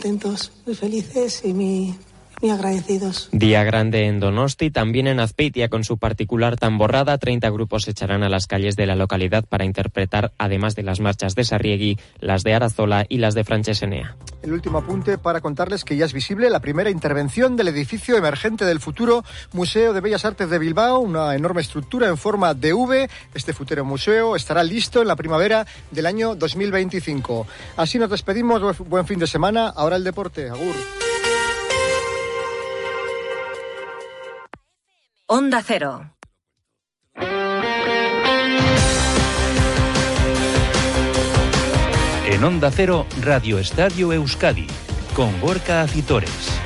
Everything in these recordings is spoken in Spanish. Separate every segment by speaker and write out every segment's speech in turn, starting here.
Speaker 1: Contentos, muy felices y muy, muy agradecidos.
Speaker 2: Día grande en Donosti, también en Azpeitia con su particular tamborrada. 30 grupos se echarán a las calles de la localidad para interpretar, además de las marchas de Sarriegui, las de Arazola y las de Francesenea.
Speaker 3: El último apunte para contarles que ya es visible la primera intervención del edificio emergente del futuro Museo de Bellas Artes de Bilbao, una enorme estructura en forma de V. Este futuro museo estará listo en la primavera del año 2025. Así nos despedimos. Buen fin de semana. Ahora el deporte. Agur.
Speaker 4: Onda Cero.
Speaker 5: En Onda Cero, Radio Estadio Euskadi, con Gorka Acitores.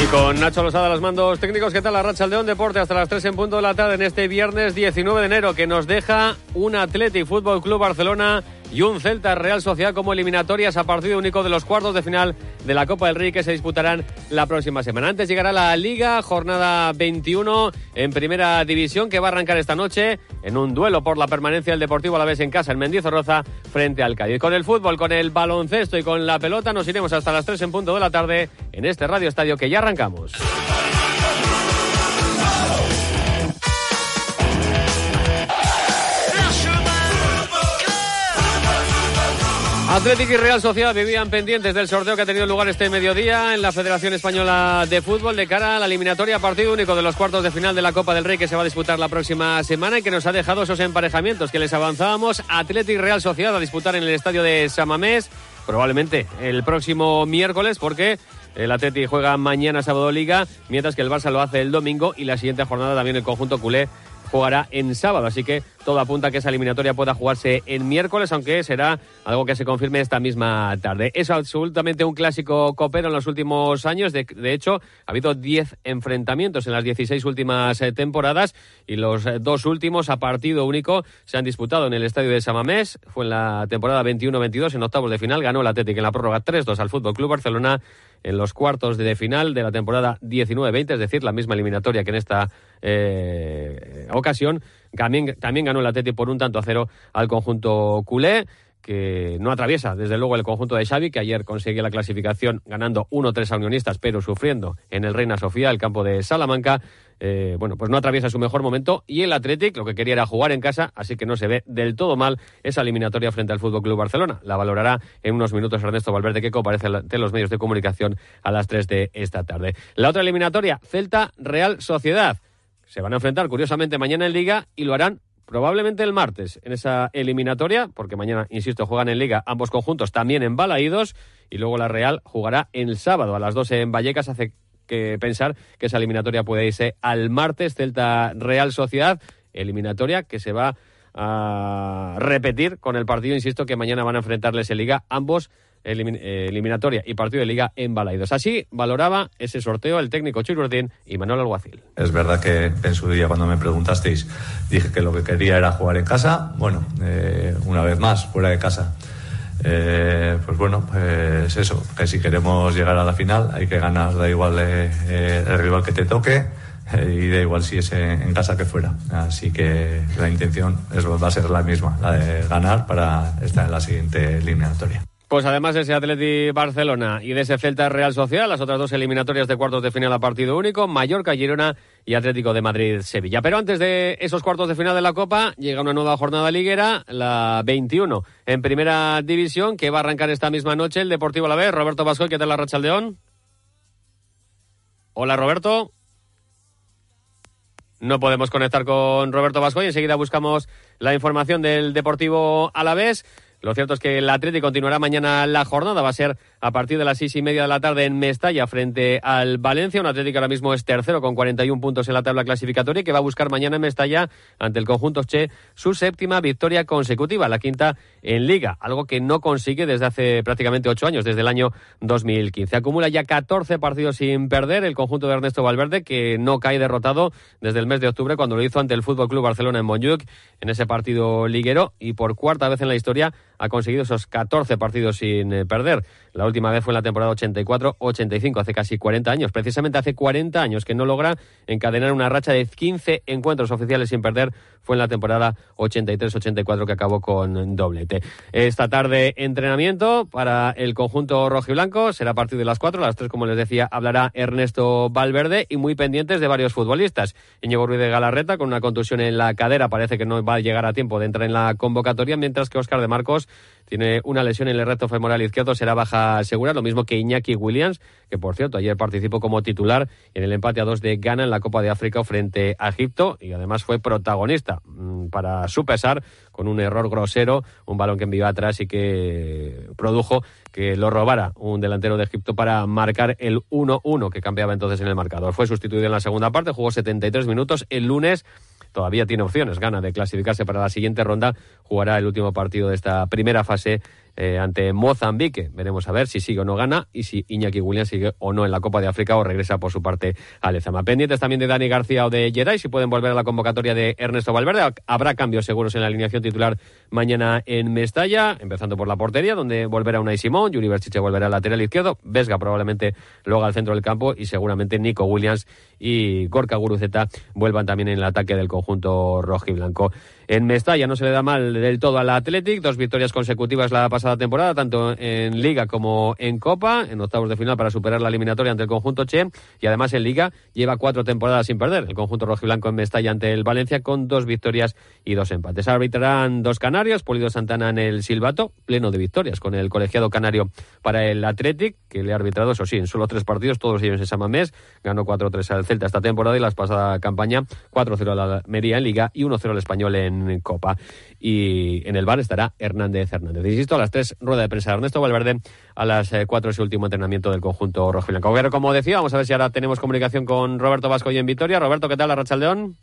Speaker 6: Y con Nacho Losada los mandos técnicos, ¿qué tal la racha León Deporte hasta las 3 en punto de la tarde en este viernes 19 de enero que nos deja un Athletic Fútbol Club Barcelona y un Celta Real Sociedad como eliminatorias a partido único de los cuartos de final de la Copa del Rey que se disputarán la próxima semana. Antes llegará la Liga, jornada 21 en Primera División que va a arrancar esta noche en un duelo por la permanencia del Deportivo a la vez en casa en Mendizorroza frente al Cádiz. Con el fútbol, con el baloncesto y con la pelota nos iremos hasta las 3 en punto de la tarde en este Radio Estadio que ya arrancamos. Atlético y Real Sociedad vivían pendientes del sorteo que ha tenido lugar este mediodía en la Federación Española de Fútbol de cara a la eliminatoria partido único de los cuartos de final de la Copa del Rey que se va a disputar la próxima semana y que nos ha dejado esos emparejamientos que les avanzábamos. Atlético y Real Sociedad a disputar en el estadio de Samamés, probablemente el próximo miércoles, porque el Atleti juega mañana sábado Liga, mientras que el Barça lo hace el domingo y la siguiente jornada también el conjunto culé jugará en sábado. Así que todo apunta a que esa eliminatoria pueda jugarse el miércoles, aunque será algo que se confirme esta misma tarde. Es absolutamente un clásico copero en los últimos años. De, hecho, ha habido 10 enfrentamientos en las 16 últimas eh, temporadas y los eh, dos últimos a partido único se han disputado en el estadio de Samamés. Fue en la temporada 21-22, en octavos de final. Ganó el Atlético en la prórroga 3-2 al Fútbol Club Barcelona en los cuartos de final de la temporada 19-20, es decir, la misma eliminatoria que en esta eh, ocasión. También, también ganó el Atleti por un tanto a cero al conjunto culé que no atraviesa desde luego el conjunto de Xavi, que ayer consiguió la clasificación ganando 1-3 a Unionistas, pero sufriendo en el Reina Sofía, el campo de Salamanca. Eh, bueno, pues no atraviesa su mejor momento y el Athletic lo que quería era jugar en casa, así que no se ve del todo mal esa eliminatoria frente al Fútbol Club Barcelona. La valorará en unos minutos Ernesto Valverde, que comparece ante los medios de comunicación a las 3 de esta tarde. La otra eliminatoria, Celta Real Sociedad. Se van a enfrentar curiosamente mañana en Liga y lo harán probablemente el martes en esa eliminatoria, porque mañana, insisto, juegan en Liga ambos conjuntos también en Balaídos y luego la Real jugará el sábado a las 12 en Vallecas. Hace que pensar que esa eliminatoria puede irse al martes, Celta Real Sociedad, eliminatoria que se va a repetir con el partido, insisto, que mañana van a enfrentarles en Liga ambos eh, eliminatoria y partido de liga en Balaidos. Así valoraba ese sorteo el técnico Chirurdín y Manuel Alguacil.
Speaker 7: Es verdad que en su día cuando me preguntasteis dije que lo que quería era jugar en casa. Bueno, eh, una vez más, fuera de casa. Eh, pues bueno, pues eso, que si queremos llegar a la final hay que ganar, da igual el rival que te toque y da igual si es en casa que fuera. Así que la intención es, va a ser la misma, la de ganar para estar en la siguiente eliminatoria.
Speaker 6: Pues además de ese Atleti Barcelona y de ese Celta Real Social, las otras dos eliminatorias de cuartos de final a partido único, Mallorca, Girona y Atlético de Madrid, Sevilla. Pero antes de esos cuartos de final de la Copa, llega una nueva jornada liguera, la 21, en primera división, que va a arrancar esta misma noche el Deportivo la vez. Roberto Vasco, ¿qué tal la racha León? Hola, Roberto. No podemos conectar con Roberto Vasco y enseguida buscamos la información del Deportivo Alavés. Lo cierto es que el Atlético continuará mañana la jornada. Va a ser a partir de las seis y media de la tarde en Mestalla frente al Valencia. Un Atlético ahora mismo es tercero con 41 puntos en la tabla clasificatoria y que va a buscar mañana en Mestalla ante el conjunto Che su séptima victoria consecutiva, la quinta en Liga, algo que no consigue desde hace prácticamente ocho años, desde el año 2015. Acumula ya 14 partidos sin perder el conjunto de Ernesto Valverde, que no cae derrotado desde el mes de octubre cuando lo hizo ante el Fútbol Club Barcelona en Montjuic en ese partido liguero y por cuarta vez en la historia ha conseguido esos 14 partidos sin eh, perder. La última vez fue en la temporada 84-85, hace casi 40 años. Precisamente hace 40 años que no logra encadenar una racha de 15 encuentros oficiales sin perder. Fue en la temporada 83-84 que acabó con doblete. Esta tarde entrenamiento para el conjunto rojo y blanco. Será a partir de las 4. A las 3, como les decía, hablará Ernesto Valverde y muy pendientes de varios futbolistas. Íñigo Ruiz de Galarreta con una contusión en la cadera. Parece que no va a llegar a tiempo de entrar en la convocatoria, mientras que Óscar de Marcos tiene una lesión en el recto femoral izquierdo, será baja segura, lo mismo que Iñaki Williams, que por cierto ayer participó como titular en el empate a dos de Ghana en la Copa de África frente a Egipto y además fue protagonista mm, para su pesar con un error grosero, un balón que envió atrás y que produjo que lo robara un delantero de Egipto para marcar el 1-1 que cambiaba entonces en el marcador. Fue sustituido en la segunda parte, jugó 73 minutos el lunes todavía tiene opciones, gana de clasificarse para la siguiente ronda, jugará el último partido de esta primera fase eh, ante Mozambique. Veremos a ver si sigue o no gana y si Iñaki Williams sigue o no en la Copa de África o regresa por su parte a Lezama. Pendientes también de Dani García o de Jedi, si pueden volver a la convocatoria de Ernesto Valverde. Habrá cambios seguros en la alineación titular mañana en Mestalla, empezando por la portería, donde volverá Unai Simón, Yuri Berchiche volverá al lateral izquierdo, Vesga probablemente luego al centro del campo y seguramente Nico Williams y Gorka Guruceta vuelvan también en el ataque del conjunto rojo y blanco. En Mestalla no se le da mal del todo al Athletic, dos victorias consecutivas la pasada temporada, tanto en Liga como en Copa, en octavos de final para superar la eliminatoria ante el conjunto Che, y además en Liga lleva cuatro temporadas sin perder. El conjunto rojiblanco en Mestalla ante el Valencia con dos victorias y dos empates. Arbitrarán dos canarios, Polido Santana en el Silbato, pleno de victorias con el colegiado canario para el Athletic, que le ha arbitrado, eso sí, en solo tres partidos, todos ellos en Samamés, ganó 4-3 al Celta esta temporada y la pasada campaña 4-0 a la Almería en Liga y 1-0 al Español en Copa. Y en el bar estará Hernández Hernández. Insisto, a las tres, rueda de prensa Ernesto Valverde, a las eh, cuatro es el último entrenamiento del conjunto rojo y blanco. Como decía, vamos a ver si ahora tenemos comunicación con Roberto Vasco y en Vitoria. Roberto, ¿qué tal, la Rachaldeón?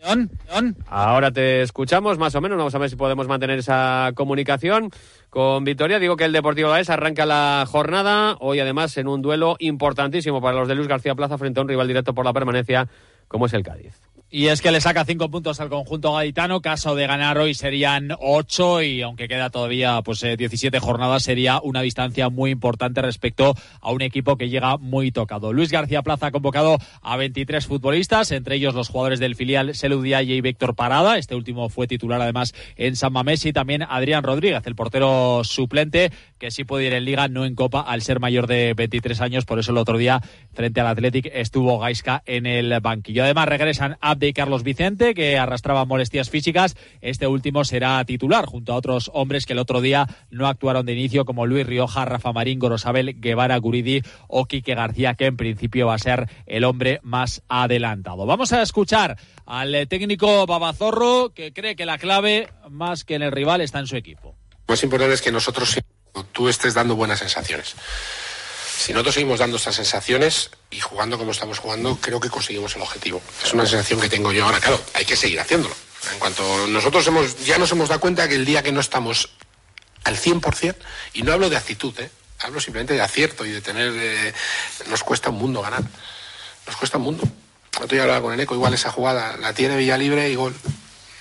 Speaker 6: León, León. Ahora te escuchamos más o menos. Vamos a ver si podemos mantener esa comunicación con Vitoria. Digo que el Deportivo Alavés arranca la jornada hoy, además, en un duelo importantísimo para los de Luis García Plaza frente a un rival directo por la permanencia, como es el Cádiz.
Speaker 4: Y es que le saca cinco puntos al conjunto gaditano. Caso de ganar hoy serían ocho y aunque queda todavía pues 17 eh, jornadas sería una distancia muy importante respecto a un equipo que llega muy tocado. Luis García Plaza ha convocado a 23 futbolistas, entre ellos los jugadores del filial Seludiaye y Víctor Parada. Este último fue titular además en San Mamés y también Adrián Rodríguez, el portero suplente que sí puede ir en liga, no en copa al ser mayor de 23 años. Por eso el otro día frente al Athletic estuvo Gaiska en el banquillo. Además regresan a de Carlos Vicente, que arrastraba molestias físicas. Este último será titular junto a otros hombres que el otro día no actuaron de inicio, como Luis Rioja, Rafa Marín, Gorosabel, Guevara, Guridi o Quique García, que en principio va a ser el hombre más adelantado. Vamos a escuchar al técnico Babazorro, que cree que la clave, más que en el rival, está en su equipo.
Speaker 8: Lo más importante es que nosotros tú estés dando buenas sensaciones. Si nosotros seguimos dando estas sensaciones y jugando como estamos jugando, creo que conseguimos el objetivo. Es una sensación que tengo yo ahora, claro, hay que seguir haciéndolo. En cuanto nosotros hemos, ya nos hemos dado cuenta que el día que no estamos al 100%, y no hablo de actitud, ¿eh? hablo simplemente de acierto y de tener, eh, nos cuesta un mundo ganar. Nos cuesta un mundo. Otro día hablaba con el Eco, igual esa jugada la tiene Villalibre y gol.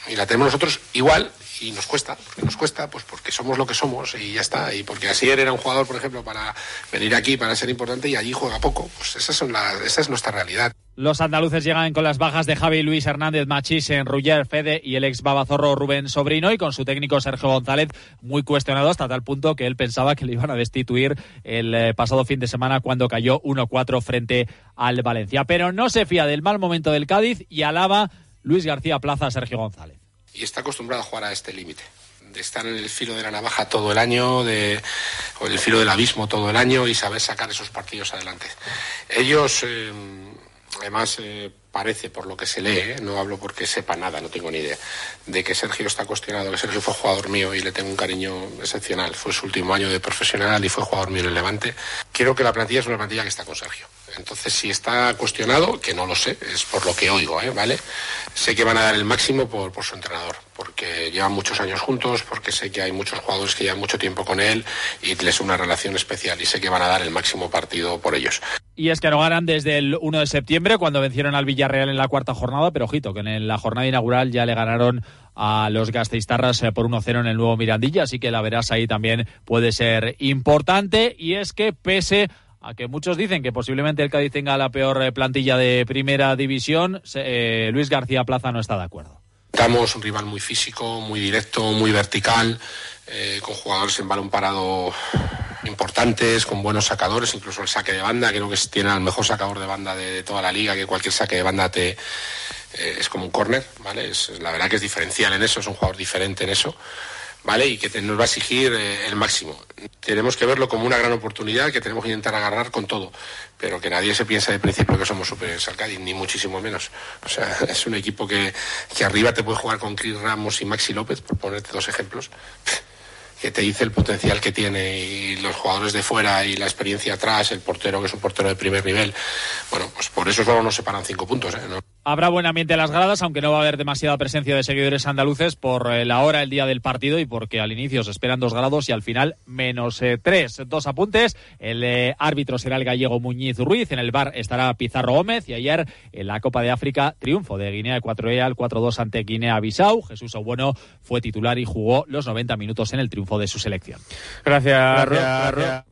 Speaker 8: Y la tenemos nosotros igual y nos cuesta, porque nos cuesta, pues porque somos lo que somos y ya está. Y porque Asier era un jugador, por ejemplo, para venir aquí, para ser importante y allí juega poco. Pues esa, son esa es nuestra realidad.
Speaker 4: Los andaluces llegan con las bajas de Javi Luis Hernández Machís en Ruller Fede y el ex babazorro Rubén Sobrino y con su técnico Sergio González muy cuestionado hasta tal punto que él pensaba que le iban a destituir el eh, pasado fin de semana cuando cayó 1-4 frente al Valencia. Pero no se fía del mal momento del Cádiz y alaba Luis García Plaza a Sergio González
Speaker 8: y está acostumbrado a jugar a este límite de estar en el filo de la navaja todo el año, de, o en el filo del abismo todo el año y saber sacar esos partidos adelante. Ellos, eh, además, eh, parece, por lo que se lee, eh, no hablo porque sepa nada, no tengo ni idea, de que Sergio está cuestionado, que Sergio fue jugador mío y le tengo un cariño excepcional. Fue su último año de profesional y fue jugador mío en el Levante. Quiero que la plantilla es una plantilla que está con Sergio. Entonces, si está cuestionado, que no lo sé, es por lo que oigo, ¿eh? ¿vale? Sé que van a dar el máximo por, por su entrenador, porque llevan muchos años juntos, porque sé que hay muchos jugadores que llevan mucho tiempo con él y les una relación especial y sé que van a dar el máximo partido por ellos.
Speaker 4: Y es que no ganan desde el 1 de septiembre cuando vencieron al Villarreal en la cuarta jornada, pero ojito, que en la jornada inaugural ya le ganaron a los Gasteiztarras eh, por 1-0 en el nuevo Mirandilla, así que la verás ahí también puede ser importante y es que pese a que muchos dicen que posiblemente el Cádiz tenga la peor eh, plantilla de primera división, eh, Luis García Plaza no está de acuerdo.
Speaker 8: Estamos un rival muy físico, muy directo, muy vertical, eh, con jugadores en balón parado importantes, con buenos sacadores, incluso el saque de banda, creo que tiene el mejor sacador de banda de, toda la liga, que cualquier saque de banda te, eh, es como un córner, ¿vale? Es, la verdad que es diferencial en eso, es un jugador diferente en eso. ¿vale? Y que nos va a exigir eh, el máximo. Tenemos que verlo como una gran oportunidad que tenemos que intentar agarrar con todo, pero que nadie se piensa de principio que somos superiores al Cádiz, ni muchísimo menos. O sea, es un equipo que, que arriba te puede jugar con Chris Ramos y Maxi López, por ponerte dos ejemplos que te dice el potencial que tiene y los jugadores de fuera y la experiencia atrás, el portero que es un portero de primer nivel. Bueno, pues por eso solo nos separan cinco puntos. ¿eh?
Speaker 4: Habrá buen ambiente en las gradas, aunque no va a haber demasiada presencia de seguidores andaluces por eh, la hora, el día del partido y porque al inicio se esperan dos grados y al final menos eh, tres. Dos apuntes. El árbitro será el gallego Muñiz Ruiz. En el bar estará Pizarro Gómez. Y ayer en la Copa de África, triunfo de Guinea Ecuatorial 4-2 ante Guinea-Bissau. Jesús Obueno fue titular y jugó los 90 minutos en el triunfo de su selección.
Speaker 6: Gracias,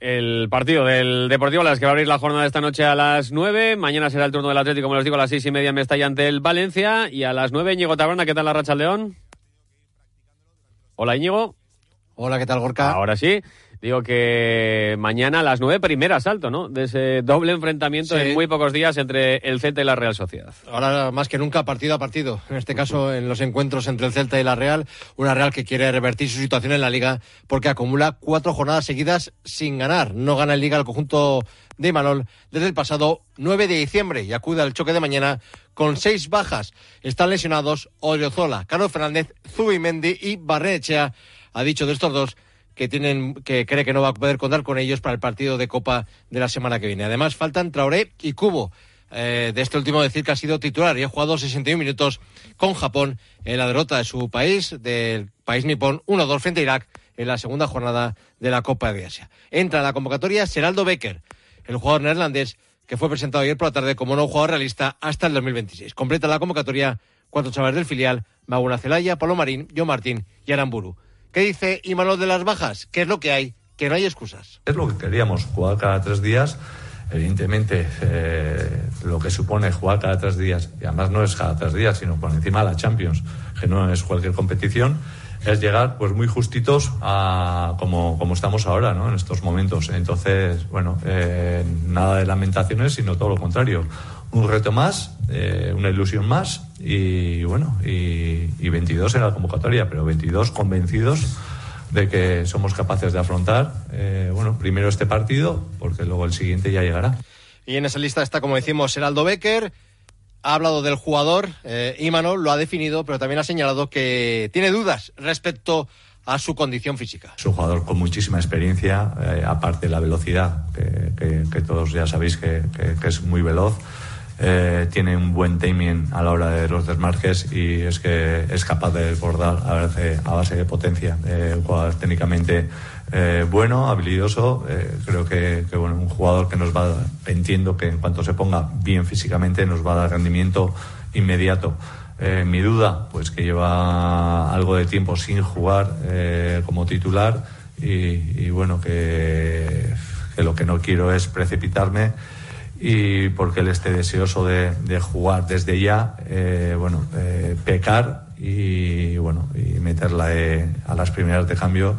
Speaker 6: El partido del Deportivo Las que va a abrir la jornada esta noche a las 9. Mañana será el turno del Atlético, como les digo, a las seis y media en Mestalla ante el Valencia. Y a las 9, Íñigo Taberna, ¿qué tal la racha León? Hola, Íñigo.
Speaker 9: Hola, ¿qué tal, Gorka?
Speaker 6: Ahora sí. Digo que mañana a las nueve, primer asalto, ¿no? De ese doble enfrentamiento en muy pocos días entre el Celta y la Real Sociedad.
Speaker 9: Ahora más que nunca partido a partido. En este caso, en los encuentros entre el Celta y la Real, una Real que quiere revertir su situación en la Liga porque acumula cuatro jornadas seguidas sin ganar. No gana en Liga el conjunto de Imanol desde el pasado 9 de diciembre y acude al choque de mañana con seis bajas. Están lesionados Oriozola, Carlos Fernández, Zubimendi y Barrenechea. Ha dicho de estos dos que tienen que cree que no va a poder contar con ellos para el partido de Copa de la semana que viene. Además, faltan Traoré y Cubo. Eh, de este último decir que ha sido titular y ha jugado 61 minutos con Japón en la derrota de su país, del país nipón, 1-2 frente a Irak en la segunda jornada de la Copa de Asia. Entra en la convocatoria Seraldo Becker, el jugador neerlandés que fue presentado ayer por la tarde como no jugador realista hasta el 2026. Completa la convocatoria cuatro chavales del filial, Maguna Celaya, Pablo Marín, John Martín y Aramburu. ¿Qué dice Imanol de las bajas? ¿Qué es lo que hay? Que no hay excusas.
Speaker 7: Es lo que queríamos, jugar cada tres días. Evidentemente, eh, lo que supone jugar cada tres días, y además no es cada tres días, sino por encima de la Champions, que no es cualquier competición, es llegar pues muy justitos a como, como estamos ahora, ¿no? En estos momentos. Entonces, bueno, eh, nada de lamentaciones, sino todo lo contrario. Un reto más, eh, una ilusión más y bueno, y, y 22 en la convocatoria, pero 22 convencidos de que somos capaces de afrontar, eh, bueno, primero este partido, porque luego el siguiente ya llegará.
Speaker 9: Y en esa lista está, como decimos, Heraldo Becker. Ha hablado del jugador, eh, Imanol lo ha definido, pero también ha señalado que tiene dudas respecto a su condición física.
Speaker 7: Es un jugador con muchísima experiencia, eh, aparte de la velocidad, que, que, todos ya sabéis que, que es muy veloz. Eh, tiene un buen timing a la hora de los desmarques y es que es capaz de desbordar a base, de potencia. Eh, un jugador técnicamente eh, bueno, habilidoso. creo que, bueno, un jugador que nos va, entiendo que en cuanto se ponga bien físicamente nos va a dar rendimiento inmediato. mi duda, pues que lleva algo de tiempo sin jugar como titular y, y bueno, que, que lo que no quiero es precipitarme y porque él esté deseoso de, jugar desde ya, eh, bueno, eh, pecar y bueno, y meterla eh, a las primeras de cambio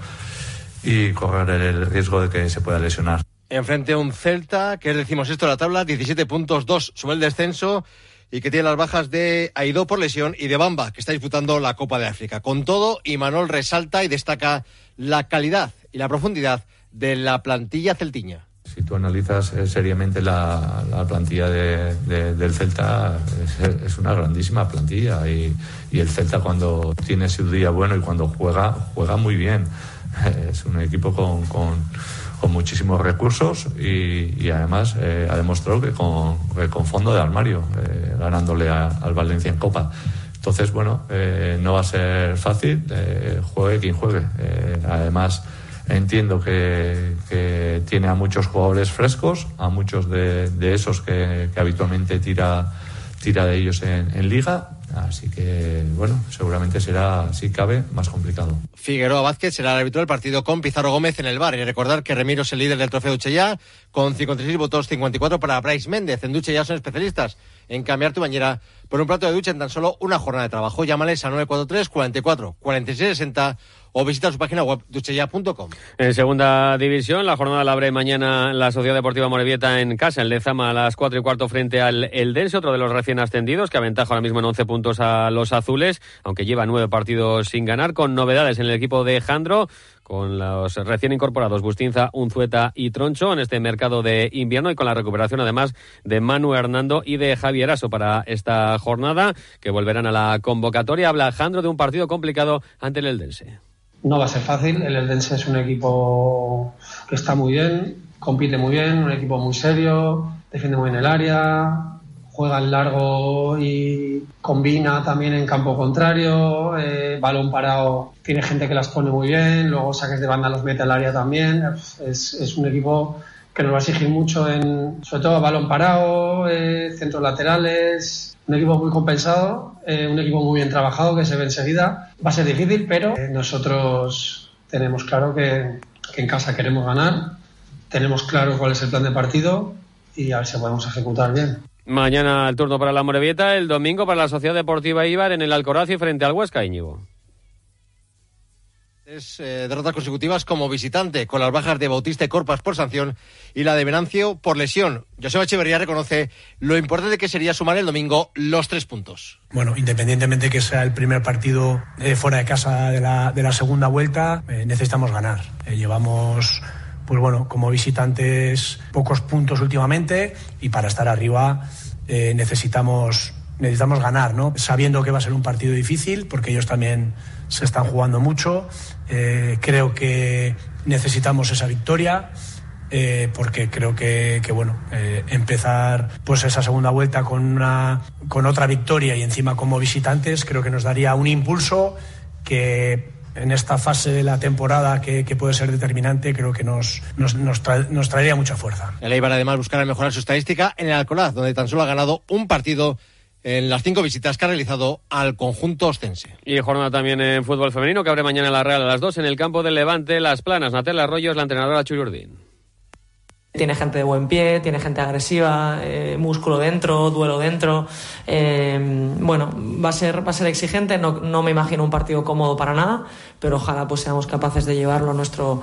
Speaker 7: y correr el riesgo de que se pueda lesionar.
Speaker 9: Enfrente a un Celta, que es decimos esto de la tabla, 17 puntos, 2 sobre el descenso y que tiene las bajas de Aidó por lesión y de Bamba, que está disputando la Copa de África. Con todo, Imanol resalta y destaca la calidad y la profundidad de la plantilla celtiña.
Speaker 7: Si tú analizas eh, seriamente la, plantilla del Celta, es, una grandísima plantilla y, el Celta cuando tiene su día bueno y cuando juega, juega muy bien. es un equipo con, muchísimos recursos y, además ha demostrado que con, con, fondo de armario, ganándole al Valencia en Copa. Entonces, bueno, no va a ser fácil, juegue quien juegue. además, Entiendo que, tiene a muchos jugadores frescos, a muchos de, esos que, habitualmente tira, tira de ellos en, liga. Así que, bueno, seguramente será, si cabe, más complicado.
Speaker 9: Figueroa Vázquez será el árbitro del partido con Pizarro Gómez en el bar. Y recordar que Remiro es el líder del trofeo Duchella con 56 votos, 54 para Bryce Méndez. En Duche ya son especialistas en cambiar tu bañera por un plato de ducha en tan solo una jornada de trabajo. Llámales a 943 44 46 60 o visita su página web duchella.com.
Speaker 6: En segunda división, la jornada la abre mañana la Sociedad Deportiva Morevieta en casa, en Lezama a las 4 y cuarto frente al Eldense, otro de los recién ascendidos que aventaja ahora mismo en 11 puntos a los azules, aunque lleva nueve partidos sin ganar, con novedades en el equipo de Jandro con los recién incorporados Bustinza, Unzueta y Troncho en este mercado de invierno y con la recuperación además de Manu Hernando y de Javier Aso para esta jornada que volverán a la convocatoria. Habla Jandro de un partido complicado ante el Eldense.
Speaker 10: No va a ser fácil, el Eldense es un equipo que está muy bien, compite muy bien, un equipo muy serio, defiende muy bien el área, juega en largo y combina también en campo contrario, eh, balón parado, tiene gente que las pone muy bien, luego saques de banda los mete al área también, es, un equipo que nos va a exigir mucho sobre todo balón parado, eh, centros laterales, un equipo muy compensado, eh, un equipo muy bien trabajado que se ve enseguida. Va a ser difícil, pero nosotros tenemos claro que, en casa queremos ganar, tenemos claro cuál es el plan de partido y a ver si podemos ejecutar bien.
Speaker 6: Mañana el turno para la Morevieta, el domingo para la Sociedad Deportiva Ibar en el Alcoraz y frente al Huesca Íñigo.
Speaker 9: Es eh, derrotas consecutivas como visitante, con las bajas de Bautista y Corpas por sanción y la de Venancio por lesión. José Echeverría reconoce lo importante que sería sumar el domingo los tres puntos.
Speaker 11: Bueno, independientemente que sea el primer partido eh, fuera de casa de la, de la segunda vuelta, eh, necesitamos ganar. llevamos, pues bueno, como visitantes pocos puntos últimamente y para estar arriba necesitamos, necesitamos ganar, ¿no? Sabiendo que va a ser un partido difícil, porque ellos también se están jugando mucho. Eh, creo que necesitamos esa victoria. Eh, porque creo que, bueno eh, empezar pues esa segunda vuelta con una con otra victoria y encima como visitantes creo que nos daría un impulso que en esta fase de la temporada que, puede ser determinante, creo que nos, nos, nos, traería mucha fuerza.
Speaker 9: El Eibar además buscará mejorar su estadística en el Alcolaz, donde tan solo ha ganado un partido en las cinco visitas que ha realizado al conjunto ostense.
Speaker 6: Y jornada también en fútbol femenino que abre mañana la Real a las dos en el campo del Levante, Las Planas. Natela Arroyo es la entrenadora Chuyurdín.
Speaker 12: Tiene gente de buen pie, tiene gente agresiva, eh, músculo dentro, duelo dentro. Eh, bueno, va a ser, va a ser exigente, no, no, me imagino un partido cómodo para nada, pero ojalá pues seamos capaces de llevarlo a nuestro,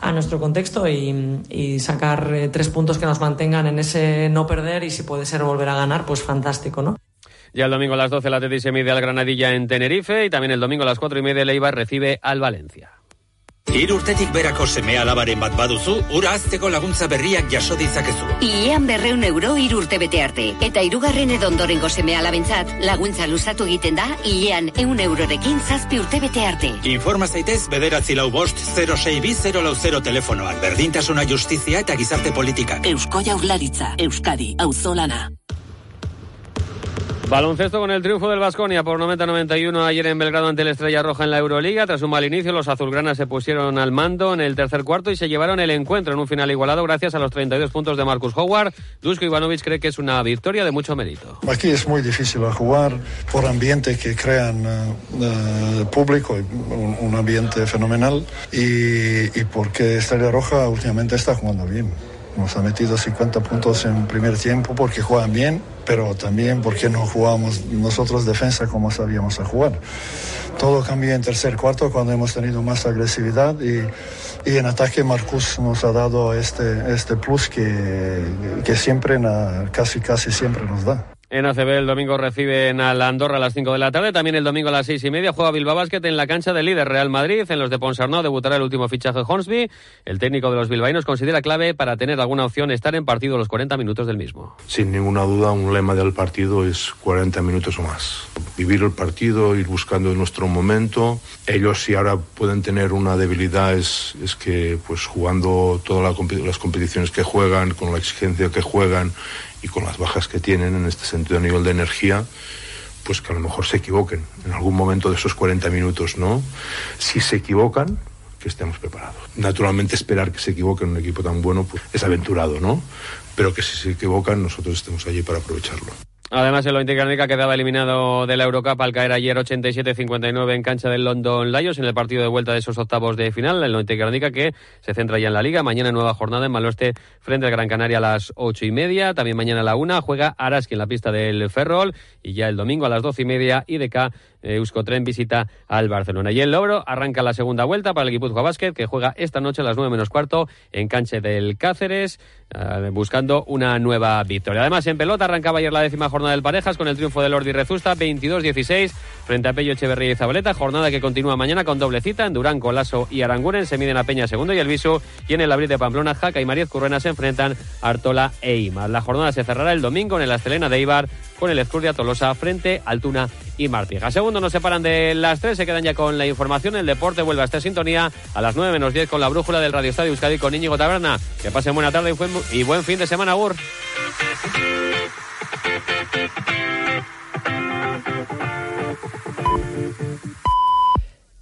Speaker 12: a nuestro contexto y, sacar eh, tres puntos que nos mantengan en ese no perder y si puede ser volver a ganar, pues fantástico, ¿no?
Speaker 6: Ya el domingo a las 12 la TT se mide al Granadilla en Tenerife y también el domingo a las 4 y media el recibe al Valencia.
Speaker 13: Hiru urtetik berako seme alabaren bat baduzu, ura azteko laguntza berriak jaso ditzakezu.
Speaker 14: Iean berreun euro hiru urte bete arte. Eta irugarren edo ondorengo seme alabentzat, laguntza luzatu egiten da, iean eun eurorekin zazpi urte bete arte.
Speaker 13: Informa zaitez bederatzi lau bost 06 lau 0 telefonoan. Berdintasuna justizia eta gizarte politika.
Speaker 14: Eusko jaurlaritza, Euskadi, auzolana.
Speaker 6: Baloncesto con el triunfo del Vasconia por 90-91 ayer en Belgrado ante la Estrella Roja en la Euroliga. Tras un mal inicio, los azulgranas se pusieron al mando en el tercer cuarto y se llevaron el encuentro en un final igualado gracias a los 32 puntos de Marcus Howard. Dusko Ivanovic cree que es una victoria de mucho mérito.
Speaker 15: Aquí es muy difícil jugar por ambiente que crean uh, público, un, ambiente fenomenal y porque Estrella Roja últimamente está jugando bien. Nos ha metido 50 puntos en primer tiempo porque juegan bien, pero también porque no jugamos nosotros defensa como sabíamos a jugar. Todo cambió en tercer cuarto cuando hemos tenido más agresividad y, en ataque Marcus nos ha dado este, este plus que, que siempre, casi casi siempre nos da.
Speaker 6: En ACB el domingo reciben a la Andorra a las 5 de la tarde. También el domingo a las 6 y media juega Bilbao Basket en la cancha del líder Real Madrid. En los de Ponsarnau debutará el último fichaje Hornsby. El técnico de los bilbaínos considera clave para tener alguna opción estar en partido los 40 minutos del mismo.
Speaker 16: Sin ninguna duda, un lema del partido es 40 minutos o más. Vivir el partido, ir buscando nuestro momento. Ellos si ahora pueden tener una debilidad es, es que pues jugando todas las competiciones que juegan, con la exigencia que juegan y con las bajas que tienen en este sentido a nivel de energía, pues que a lo mejor se equivoquen en algún momento de esos 40 minutos, ¿no? Si se equivocan, que estemos preparados. Naturalmente esperar que se equivoquen un equipo tan bueno pues, es aventurado, ¿no? Pero que si se equivocan nosotros estemos allí para aprovecharlo.
Speaker 6: Además, el Olympique Guernica quedaba eliminado de la Eurocup al caer ayer 87-59 en cancha del London Lions en el partido de vuelta de esos octavos de final. El Olympique Guernica que se centra ya en la Liga. Mañana nueva jornada en Maloste frente al Gran Canaria a las ocho y media. También mañana a la una juega Araski en la pista del Ferrol. Y ya el domingo a las doce y media IDK eh, Euskotren visita al Barcelona. Y el Logro arranca la segunda vuelta para el de Básquet que juega esta noche a las nueve menos cuarto en cancha del Cáceres eh, buscando una nueva victoria. Además en pelota arrancaba ayer la décima jornada del Parejas con el triunfo del Ordi Rezusta 22-16 frente a Pello Echeverría y Zabaleta. Jornada que continúa mañana con doble cita en Durán, Colaso y Aranguren. Se miden a Peña segundo y el Viso. Y en el abril de Pamplona, Jaca y Mariez Currena se enfrentan Artola e Imar. La jornada se cerrará el domingo en el Astelena de Ibar con el Escurdia Tolosa frente a Altuna y Martija. Segundo nos separan de las tres, se quedan ya con la información. El deporte vuelve a esta sintonía a las 9 menos 10 con la brújula del Radio Estadio Euskadi con Íñigo Taberna. Que pasen buena tarde y buen fin de semana, Gur.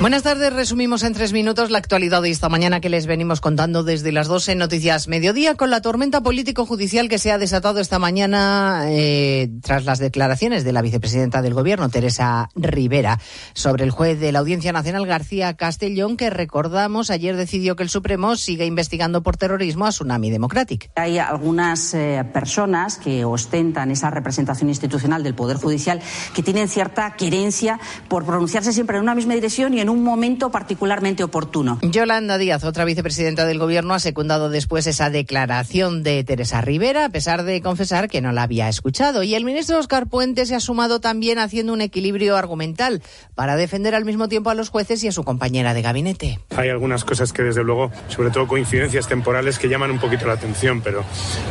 Speaker 17: Buenas tardes, resumimos en tres minutos la actualidad de esta mañana que les venimos contando desde las 12 en Noticias Mediodía con la tormenta político-judicial que se ha desatado esta mañana eh, tras las declaraciones de la vicepresidenta del Gobierno, Teresa Rivera, sobre el juez de la Audiencia Nacional García Castellón, que recordamos ayer decidió que el Supremo siga investigando por terrorismo a Tsunami Democratic.
Speaker 18: Hay algunas eh, personas que ostentan esa representación institucional del Poder Judicial que tienen cierta querencia por pronunciarse siempre en una misma dirección y en un momento particularmente oportuno.
Speaker 17: Yolanda Díaz, otra vicepresidenta del Gobierno, ha secundado después esa declaración de Teresa Rivera, a pesar de confesar que no la había escuchado. Y el ministro Oscar Puente se ha sumado también haciendo un equilibrio argumental para defender al mismo tiempo a los jueces y a su compañera de gabinete.
Speaker 19: Hay algunas cosas que, desde luego, sobre todo coincidencias temporales, que llaman un poquito la atención, pero,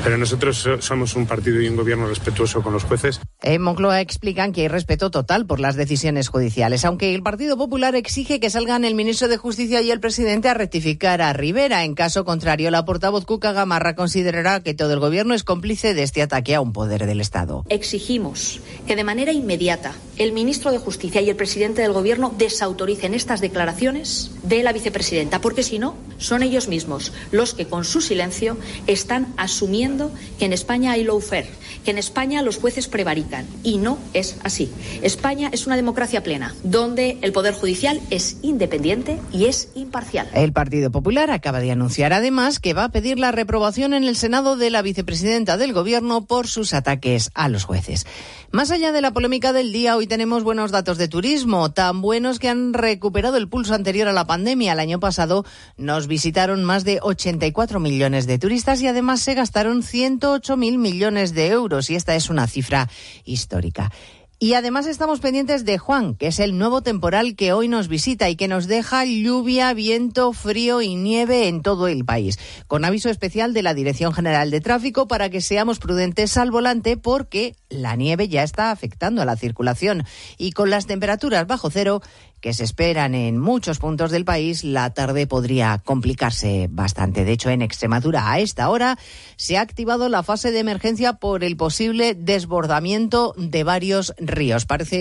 Speaker 19: pero nosotros somos un partido y un gobierno respetuoso con los jueces.
Speaker 17: En Moncloa explican que hay respeto total por las decisiones judiciales, aunque el Partido Popular que salgan el ministro de Justicia y el presidente a rectificar a Rivera. En caso contrario, la portavoz Cuca Gamarra considerará que todo el gobierno es cómplice de este ataque a un poder del Estado.
Speaker 20: Exigimos que de manera inmediata el ministro de Justicia y el presidente del gobierno desautoricen estas declaraciones de la vicepresidenta, porque si no, son ellos mismos los que con su silencio están asumiendo que en España hay lawfare, que en España los jueces prevarican. Y no es así. España es una democracia plena, donde el Poder Judicial es es independiente y es imparcial.
Speaker 17: El Partido Popular acaba de anunciar además que va a pedir la reprobación en el Senado de la vicepresidenta del Gobierno por sus ataques a los jueces. Más allá de la polémica del día, hoy tenemos buenos datos de turismo, tan buenos que han recuperado el pulso anterior a la pandemia. El año pasado nos visitaron más de 84 millones de turistas y además se gastaron 108 mil millones de euros y esta es una cifra histórica. Y además estamos pendientes de Juan, que es el nuevo temporal que hoy nos visita y que nos deja lluvia, viento, frío y nieve en todo el país. Con aviso especial de la Dirección General de Tráfico para que seamos prudentes al volante porque la nieve ya está afectando a la circulación. Y con las temperaturas bajo cero, que se esperan en muchos puntos del país, la tarde podría complicarse bastante. De hecho, en Extremadura a esta hora se ha activado la fase de emergencia por el posible desbordamiento de varios ríos. Parece